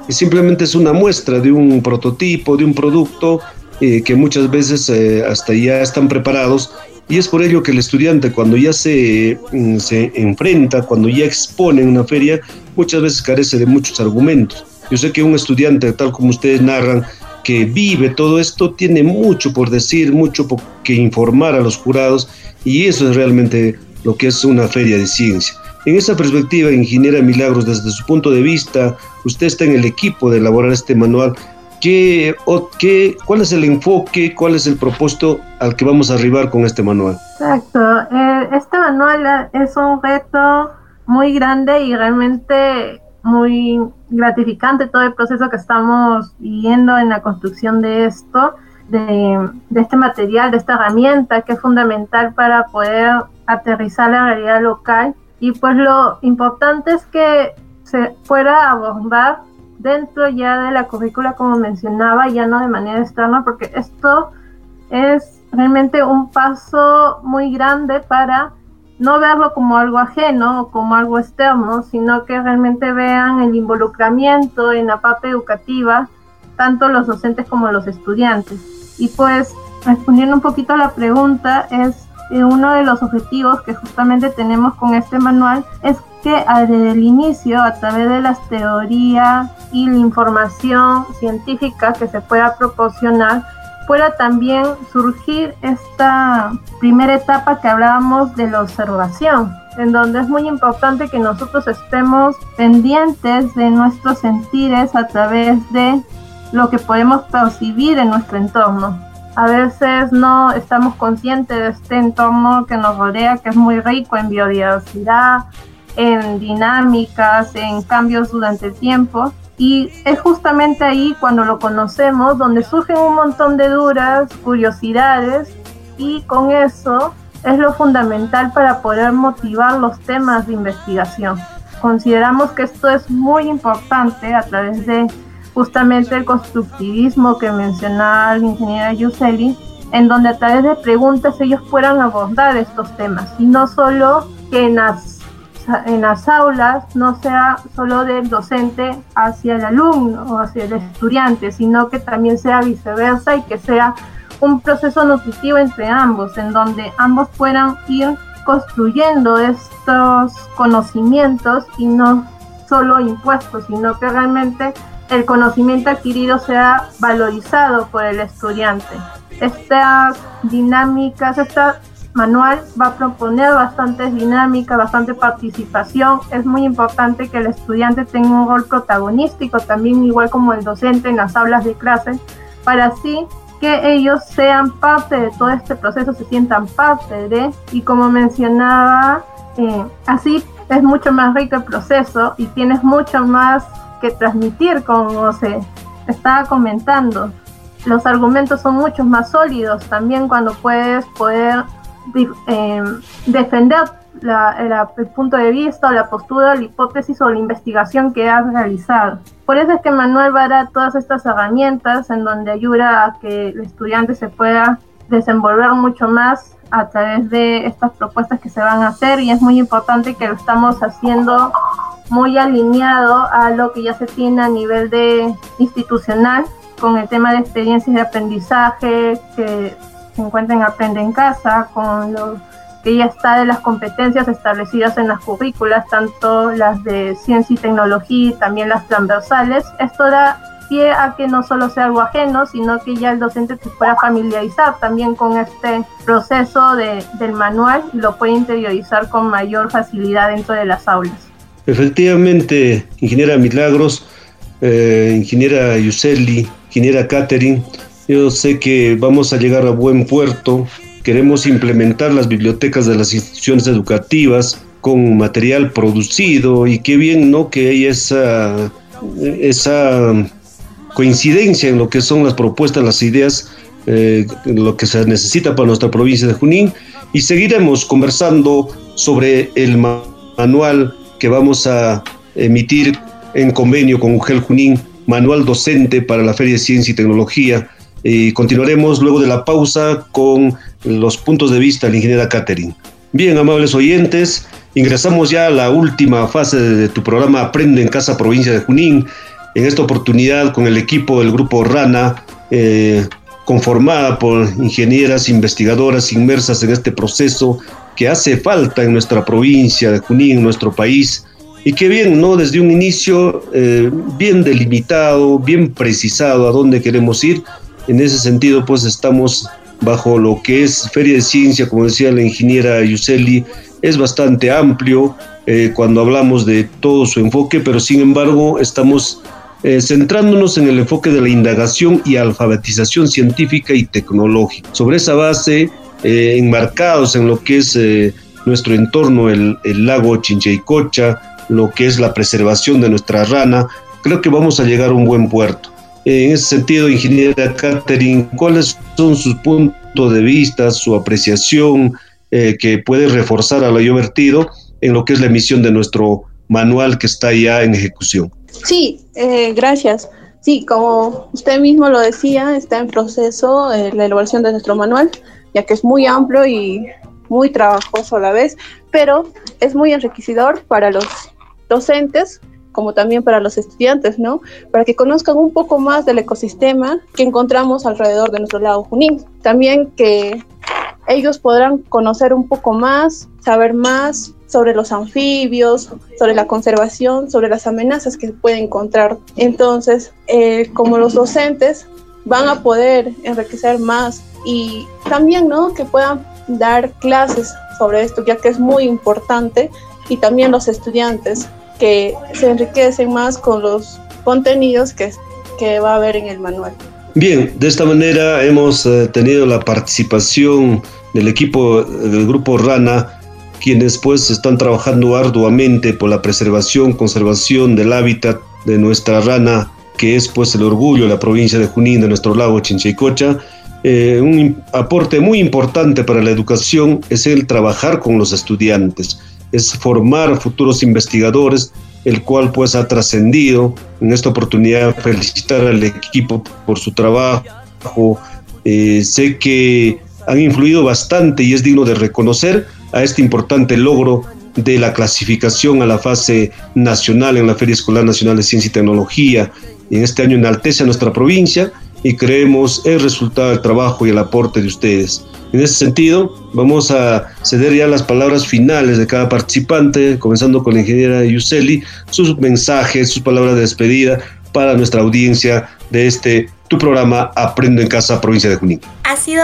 y simplemente es una muestra de un prototipo, de un producto eh, que muchas veces hasta ya están preparados y es por ello que el estudiante cuando ya se, mm, se enfrenta, cuando ya expone en una feria, muchas veces carece de muchos argumentos. Yo sé que un estudiante, tal como ustedes narran, que vive todo esto, tiene mucho por decir, mucho por que informar a los jurados y eso es realmente lo que es una feria de ciencia. En esa perspectiva, ingeniera Milagros, desde su punto de vista, usted está en el equipo de elaborar este manual. ¿Qué, qué, ¿Cuál es el enfoque, cuál es el propósito al que vamos a arribar con este manual? Exacto. Eh, este manual es un reto muy grande y realmente muy gratificante todo el proceso que estamos viviendo en la construcción de esto, de, este material, de esta herramienta que es fundamental para poder aterrizar la realidad local. Y pues lo importante es que se pueda abordar dentro ya de la currícula como mencionaba, ya no de manera externa, porque esto es realmente un paso muy grande para no verlo como algo ajeno o como algo externo, sino que realmente vean el involucramiento en la parte educativa, tanto los docentes como los estudiantes. Y pues respondiendo un poquito a la pregunta, es uno de los objetivos que justamente tenemos con este manual es que desde el inicio, a través de las teorías y la información científica que se pueda proporcionar, pueda también surgir esta primera etapa que hablábamos de la observación, en donde es muy importante que nosotros estemos pendientes de nuestros sentires a través de lo que podemos percibir en nuestro entorno. A veces no estamos conscientes de este entorno que nos rodea, que es muy rico en biodiversidad, en dinámicas, en cambios durante el tiempo. Y es justamente ahí cuando lo conocemos donde surgen un montón de dudas, curiosidades y con eso es lo fundamental para poder motivar los temas de investigación. Consideramos que esto es muy importante a través de justamente el constructivismo que mencionaba la ingeniera Yuseli, en donde a través de preguntas ellos puedan abordar estos temas. Y no solo que en las, en las aulas no sea solo del docente hacia el alumno o hacia el estudiante, sino que también sea viceversa y que sea un proceso nutritivo entre ambos, en donde ambos puedan ir construyendo estos conocimientos y no solo impuestos, sino que realmente el conocimiento adquirido sea valorizado por el estudiante. Estas dinámicas, este manual va a proponer bastantes dinámicas, bastante participación. Es muy importante que el estudiante tenga un rol protagonístico, también igual como el docente en las aulas de clase, para así que ellos sean parte de todo este proceso, se sientan parte de, y como mencionaba, eh, así es mucho más rico el proceso y tienes mucho más que transmitir, como se estaba comentando. Los argumentos son mucho más sólidos también cuando puedes poder eh, defender el punto de vista o la postura, la hipótesis o la investigación que has realizado. Por eso es que Manuel va a dar todas estas herramientas en donde ayuda a que el estudiante se pueda desenvolver mucho más a través de estas propuestas que se van a hacer y es muy importante que lo estamos haciendo muy alineado a lo que ya se tiene a nivel de institucional con el tema de experiencias de aprendizaje que se encuentran en Aprende en Casa, con lo que ya está de las competencias establecidas en las currículas, tanto las de ciencia y tecnología y también las transversales. Esto da pie a que no solo sea algo ajeno, sino que ya el docente se pueda familiarizar también con este proceso de, del manual y lo puede interiorizar con mayor facilidad dentro de las aulas. Efectivamente, ingeniera Milagros, eh, ingeniera Yuseli, ingeniera Catherine, yo sé que vamos a llegar a buen puerto. Queremos implementar las bibliotecas de las instituciones educativas con material producido y qué bien, ¿no? Que hay esa, esa coincidencia en lo que son las propuestas, las ideas, eh, lo que se necesita para nuestra provincia de Junín y seguiremos conversando sobre el manual que vamos a emitir en convenio con UGEL Junín, manual docente para la Feria de Ciencia y Tecnología. Y continuaremos luego de la pausa con los puntos de vista de la ingeniera Catherine. Bien, amables oyentes, ingresamos ya a la última fase de tu programa Aprende en Casa Provincia de Junín. En esta oportunidad con el equipo del grupo RANA, eh, conformada por ingenieras, investigadoras inmersas en este proceso que hace falta en nuestra provincia de Junín, en nuestro país, y que bien, ¿no? Desde un inicio eh, bien delimitado, bien precisado a dónde queremos ir. En ese sentido, pues estamos bajo lo que es Feria de Ciencia, como decía la ingeniera Yuseli, es bastante amplio eh, cuando hablamos de todo su enfoque, pero sin embargo estamos eh, centrándonos en el enfoque de la indagación y alfabetización científica y tecnológica. Sobre esa base, eh, enmarcados en lo que es eh, nuestro entorno, el, lago Chinchaycocha, lo que es la preservación de nuestra rana, creo que vamos a llegar a un buen puerto. En ese sentido, ingeniera Catherine, ¿cuáles son sus puntos de vista, su apreciación eh, que puede reforzar a lo yo vertido en lo que es la emisión de nuestro manual que está ya en ejecución? Sí, gracias. Sí, como usted mismo lo decía, está en proceso la elaboración de nuestro manual ya que es muy amplio y muy trabajoso a la vez, pero es muy enriquecedor para los docentes como también para los estudiantes, ¿no? Para que conozcan un poco más del ecosistema que encontramos alrededor de nuestro lago Junín. También que ellos podrán conocer un poco más, saber más sobre los anfibios, sobre la conservación, sobre las amenazas que pueden encontrar. Entonces, eh, como los docentes van a poder enriquecer más y también, ¿no? Que puedan dar clases sobre esto, ya que es muy importante, y también los estudiantes que se enriquecen más con los contenidos que que va a haber en el manual. Bien, de esta manera hemos eh, tenido la participación del equipo del grupo Rana, quienes pues están trabajando arduamente por la preservación, conservación del hábitat de nuestra rana, que es pues el orgullo de la provincia de Junín, de nuestro lago Chinchaycocha. Eh, un aporte muy importante para la educación es el trabajar con los estudiantes, es formar futuros investigadores, el cual pues ha trascendido. En esta oportunidad felicitar al equipo por su trabajo. Eh, sé que han influido bastante y es digno de reconocer a este importante logro de la clasificación a la fase nacional en la Feria Escolar Nacional de Ciencia y Tecnología. En este año enaltece a nuestra provincia y creemos el resultado del trabajo y el aporte de ustedes. En ese sentido, vamos a ceder ya las palabras finales de cada participante, comenzando con la ingeniera Yuseli, sus mensajes, sus palabras de despedida para nuestra audiencia de este tu programa Aprendo en Casa, provincia de Junín. Ha sido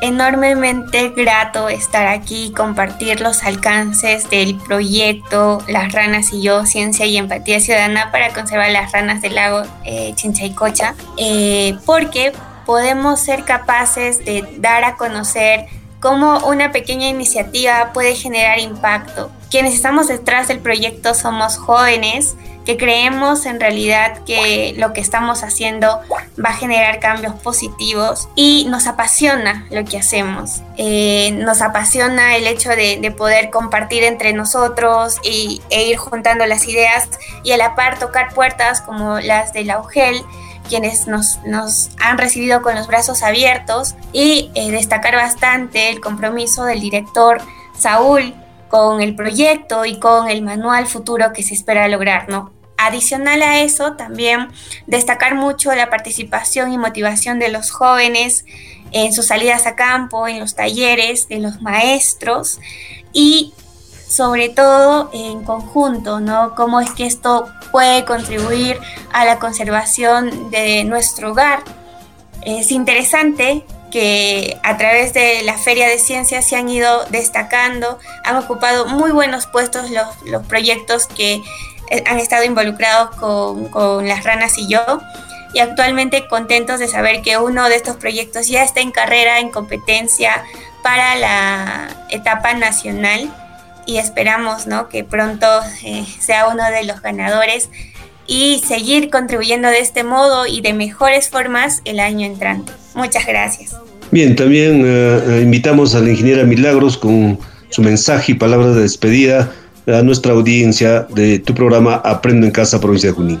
enormemente grato estar aquí y compartir los alcances del proyecto Las Ranas y yo, Ciencia y Empatía Ciudadana para conservar las ranas del lago eh, Chinchaycocha, eh, porque podemos ser capaces de dar a conocer cómo una pequeña iniciativa puede generar impacto. Quienes estamos detrás del proyecto somos jóvenes que creemos en realidad que lo que estamos haciendo va a generar cambios positivos y nos apasiona lo que hacemos. Eh, nos apasiona el hecho de, poder compartir entre nosotros y, e ir juntando las ideas y a la par tocar puertas como las de la UGEL quienes nos, han recibido con los brazos abiertos y eh, destacar bastante el compromiso del director Saúl con el proyecto y con el manual futuro que se espera lograr, ¿no? Adicional a eso, también destacar mucho la participación y motivación de los jóvenes en sus salidas a campo, en los talleres, de los maestros y sobre todo en conjunto, ¿no? Cómo es que esto puede contribuir a la conservación de nuestro hogar. Es interesante que a través de la Feria de Ciencias se han ido destacando, han ocupado muy buenos puestos los, los proyectos que han estado involucrados con, con las ranas y yo y actualmente contentos de saber que uno de estos proyectos ya está en carrera, en competencia para la etapa nacional y esperamos ¿no? que pronto eh, sea uno de los ganadores y seguir contribuyendo de este modo y de mejores formas el año entrante. Muchas gracias. Bien, también eh, invitamos a la ingeniera Milagros con su mensaje y palabras de despedida a nuestra audiencia de tu programa Aprendo en Casa, provincia de Junín.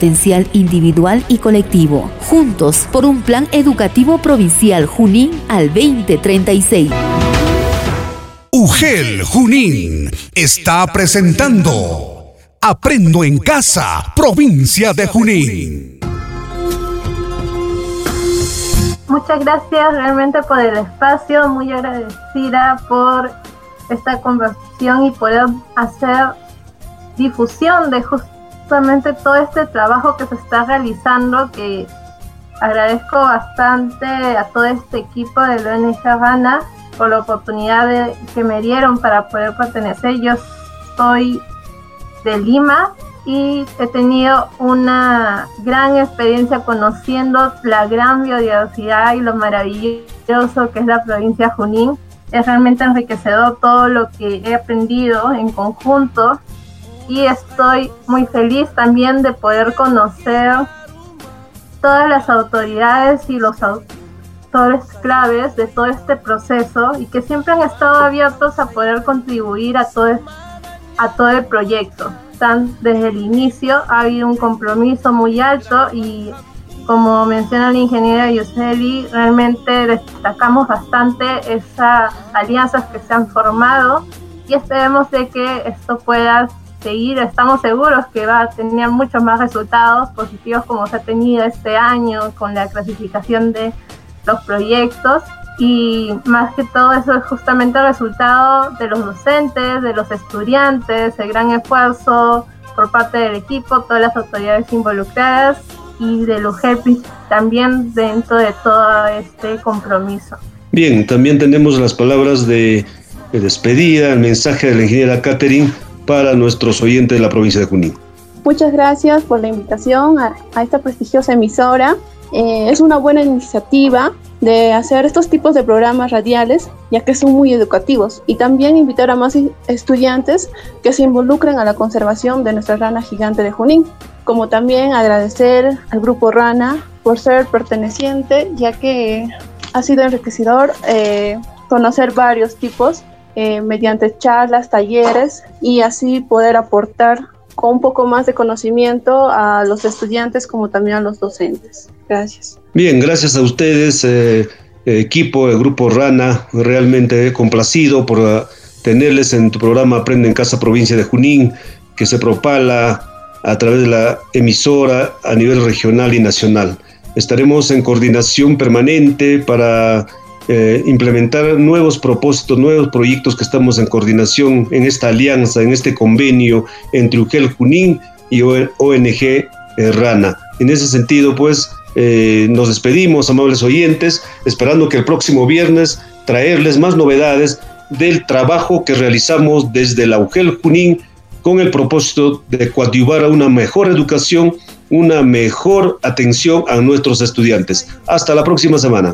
potencial individual y colectivo, juntos por un plan educativo provincial Junín al 2036. UGEL Junín está presentando Aprendo en Casa, provincia de Junín. Muchas gracias realmente por el espacio, muy agradecida por esta conversación y poder hacer difusión de justicia todo este trabajo que se está realizando, que agradezco bastante a todo este equipo de la ONG Habana por la oportunidad que me dieron para poder pertenecer. Yo soy de Lima y he tenido una gran experiencia conociendo la gran biodiversidad y lo maravilloso que es la provincia de Junín. Es realmente enriquecedor todo lo que he aprendido en conjunto y estoy muy feliz también de poder conocer todas las autoridades y los autores claves de todo este proceso y que siempre han estado abiertos a poder contribuir a todo, a todo el proyecto. Están, desde el inicio ha habido un compromiso muy alto y como menciona la ingeniera Yuseli, realmente destacamos bastante esas alianzas que se han formado y esperemos de que esto pueda seguir, estamos seguros que va a tener muchos más resultados positivos como se ha tenido este año con la clasificación de los proyectos y más que todo eso es justamente el resultado de los docentes, de los estudiantes, el gran esfuerzo por parte del equipo, todas las autoridades involucradas y de los jefes también dentro de todo este compromiso. Bien, también tenemos las palabras de, despedida, el mensaje de la ingeniera Catherine para nuestros oyentes de la provincia de Junín. Muchas gracias por la invitación a, esta prestigiosa emisora. Eh, es una buena iniciativa de hacer estos tipos de programas radiales, ya que son muy educativos, y también invitar a más estudiantes que se involucren a la conservación de nuestra rana gigante de Junín, como también agradecer al grupo Rana por ser perteneciente, ya que ha sido enriquecedor eh, conocer varios tipos eh, mediante charlas, talleres y así poder aportar con un poco más de conocimiento a los estudiantes como también a los docentes. Gracias. Bien, gracias a ustedes, eh, equipo, el grupo Rana, realmente complacido por ah, tenerles en tu programa Aprende en Casa Provincia de Junín, que se propala a través de la emisora a nivel regional y nacional. Estaremos en coordinación permanente para eh, implementar nuevos propósitos, nuevos proyectos que estamos en coordinación en esta alianza, en este convenio entre UGEL Junín y ONG eh, Rana. En ese sentido, pues, eh, nos despedimos, amables oyentes, esperando que el próximo viernes traerles más novedades del trabajo que realizamos desde la UGEL Junín con el propósito de coadyuvar a una mejor educación, una mejor atención a nuestros estudiantes. Hasta la próxima semana.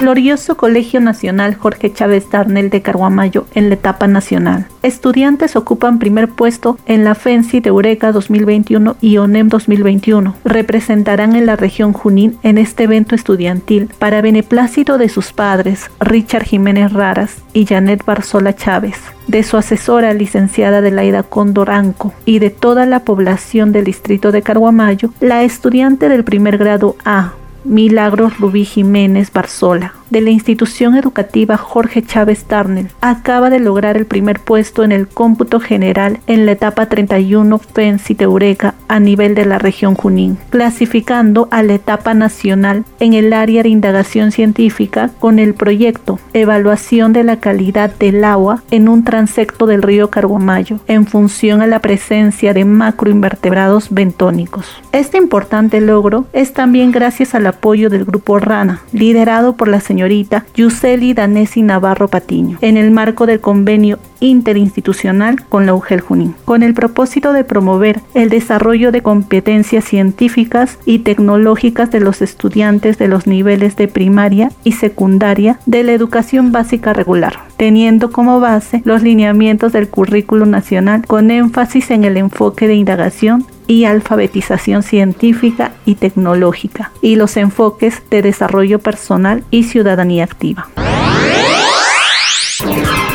Glorioso Colegio Nacional Jorge Chávez Darnell de Carguamayo en la etapa nacional. Estudiantes ocupan primer puesto en la FENSI de Eureka 2021 y ONEM 2021. Representarán en la región Junín en este evento estudiantil para beneplácito de sus padres, Richard Jiménez Raras y Janet Barzola Chávez de su asesora licenciada Delaida Condoranco y de toda la población del distrito de Carguamayo, la estudiante del primer grado A, Milagros Rubí Jiménez Barzola, de la institución educativa Jorge Chávez Darnell, acaba de lograr el primer puesto en el cómputo general en la etapa 31 FENSI Eureka a nivel de la región Junín, clasificando a la etapa nacional en el área de indagación científica con el proyecto Evaluación de la calidad del agua en un transecto del río Carguamayo en función a la presencia de macroinvertebrados bentónicos. Este importante logro es también gracias al apoyo del grupo RANA, liderado por la señora señorita Yuseli Danesi Navarro Patiño, en el marco del convenio interinstitucional con la UGEL Junín, con el propósito de promover el desarrollo de competencias científicas y tecnológicas de los estudiantes de los niveles de primaria y secundaria de la educación básica regular, teniendo como base los lineamientos del currículo nacional con énfasis en el enfoque de indagación y alfabetización científica y tecnológica y los enfoques de desarrollo personal y ciudadanía activa.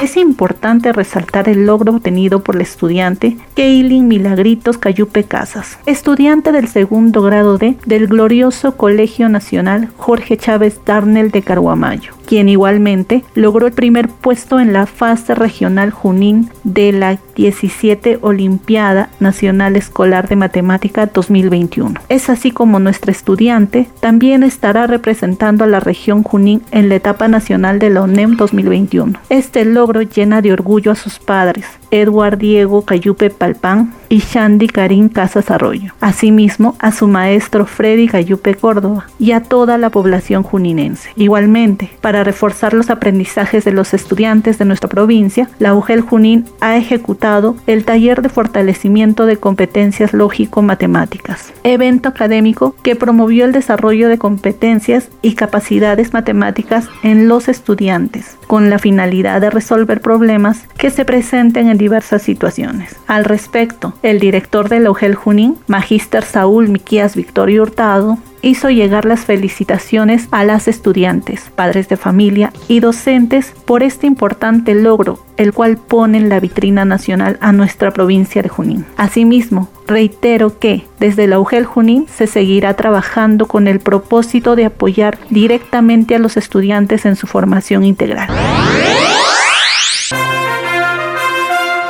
Es importante resaltar el logro obtenido por el estudiante Keilin Milagritos Cayupe Casas, estudiante del segundo grado D del glorioso Colegio Nacional Jorge Chávez Darnell de Carguamayo quien igualmente logró el primer puesto en la fase regional Junín de la 17 Olimpiada Nacional Escolar de Matemática 2021. Es así como nuestra estudiante también estará representando a la región Junín en la etapa nacional de la ONEM 2021. Este logro llena de orgullo a sus padres, Edward Diego Cayupe Palpán y Shandy Karim Casas Arroyo. Asimismo, a su maestro Freddy Cayupe Córdoba y a toda la población juninense. Igualmente, para reforzar los aprendizajes de los estudiantes de nuestra provincia, la UGEL Junín ha ejecutado el taller de fortalecimiento de competencias lógico-matemáticas, evento académico que promovió el desarrollo de competencias y capacidades matemáticas en los estudiantes, con la finalidad de resolver problemas que se presenten en diversas situaciones. Al respecto, el director de la UGEL Junín, Magíster Saúl Miquías Victorio Hurtado, hizo llegar las felicitaciones a las estudiantes, padres de familia y docentes por este importante logro, el cual pone en la vitrina nacional a nuestra provincia de Junín. Asimismo, reitero que desde la UGEL Junín se seguirá trabajando con el propósito de apoyar directamente a los estudiantes en su formación integral.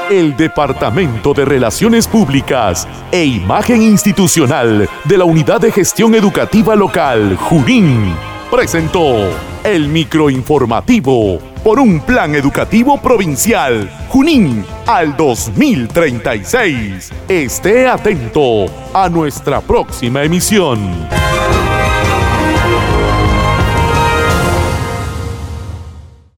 El Departamento de Relaciones Públicas e Imagen Institucional de la Unidad de Gestión Educativa Local, Junín, presentó el microinformativo por un plan educativo provincial, Junín, al 2036. Esté atento a nuestra próxima emisión.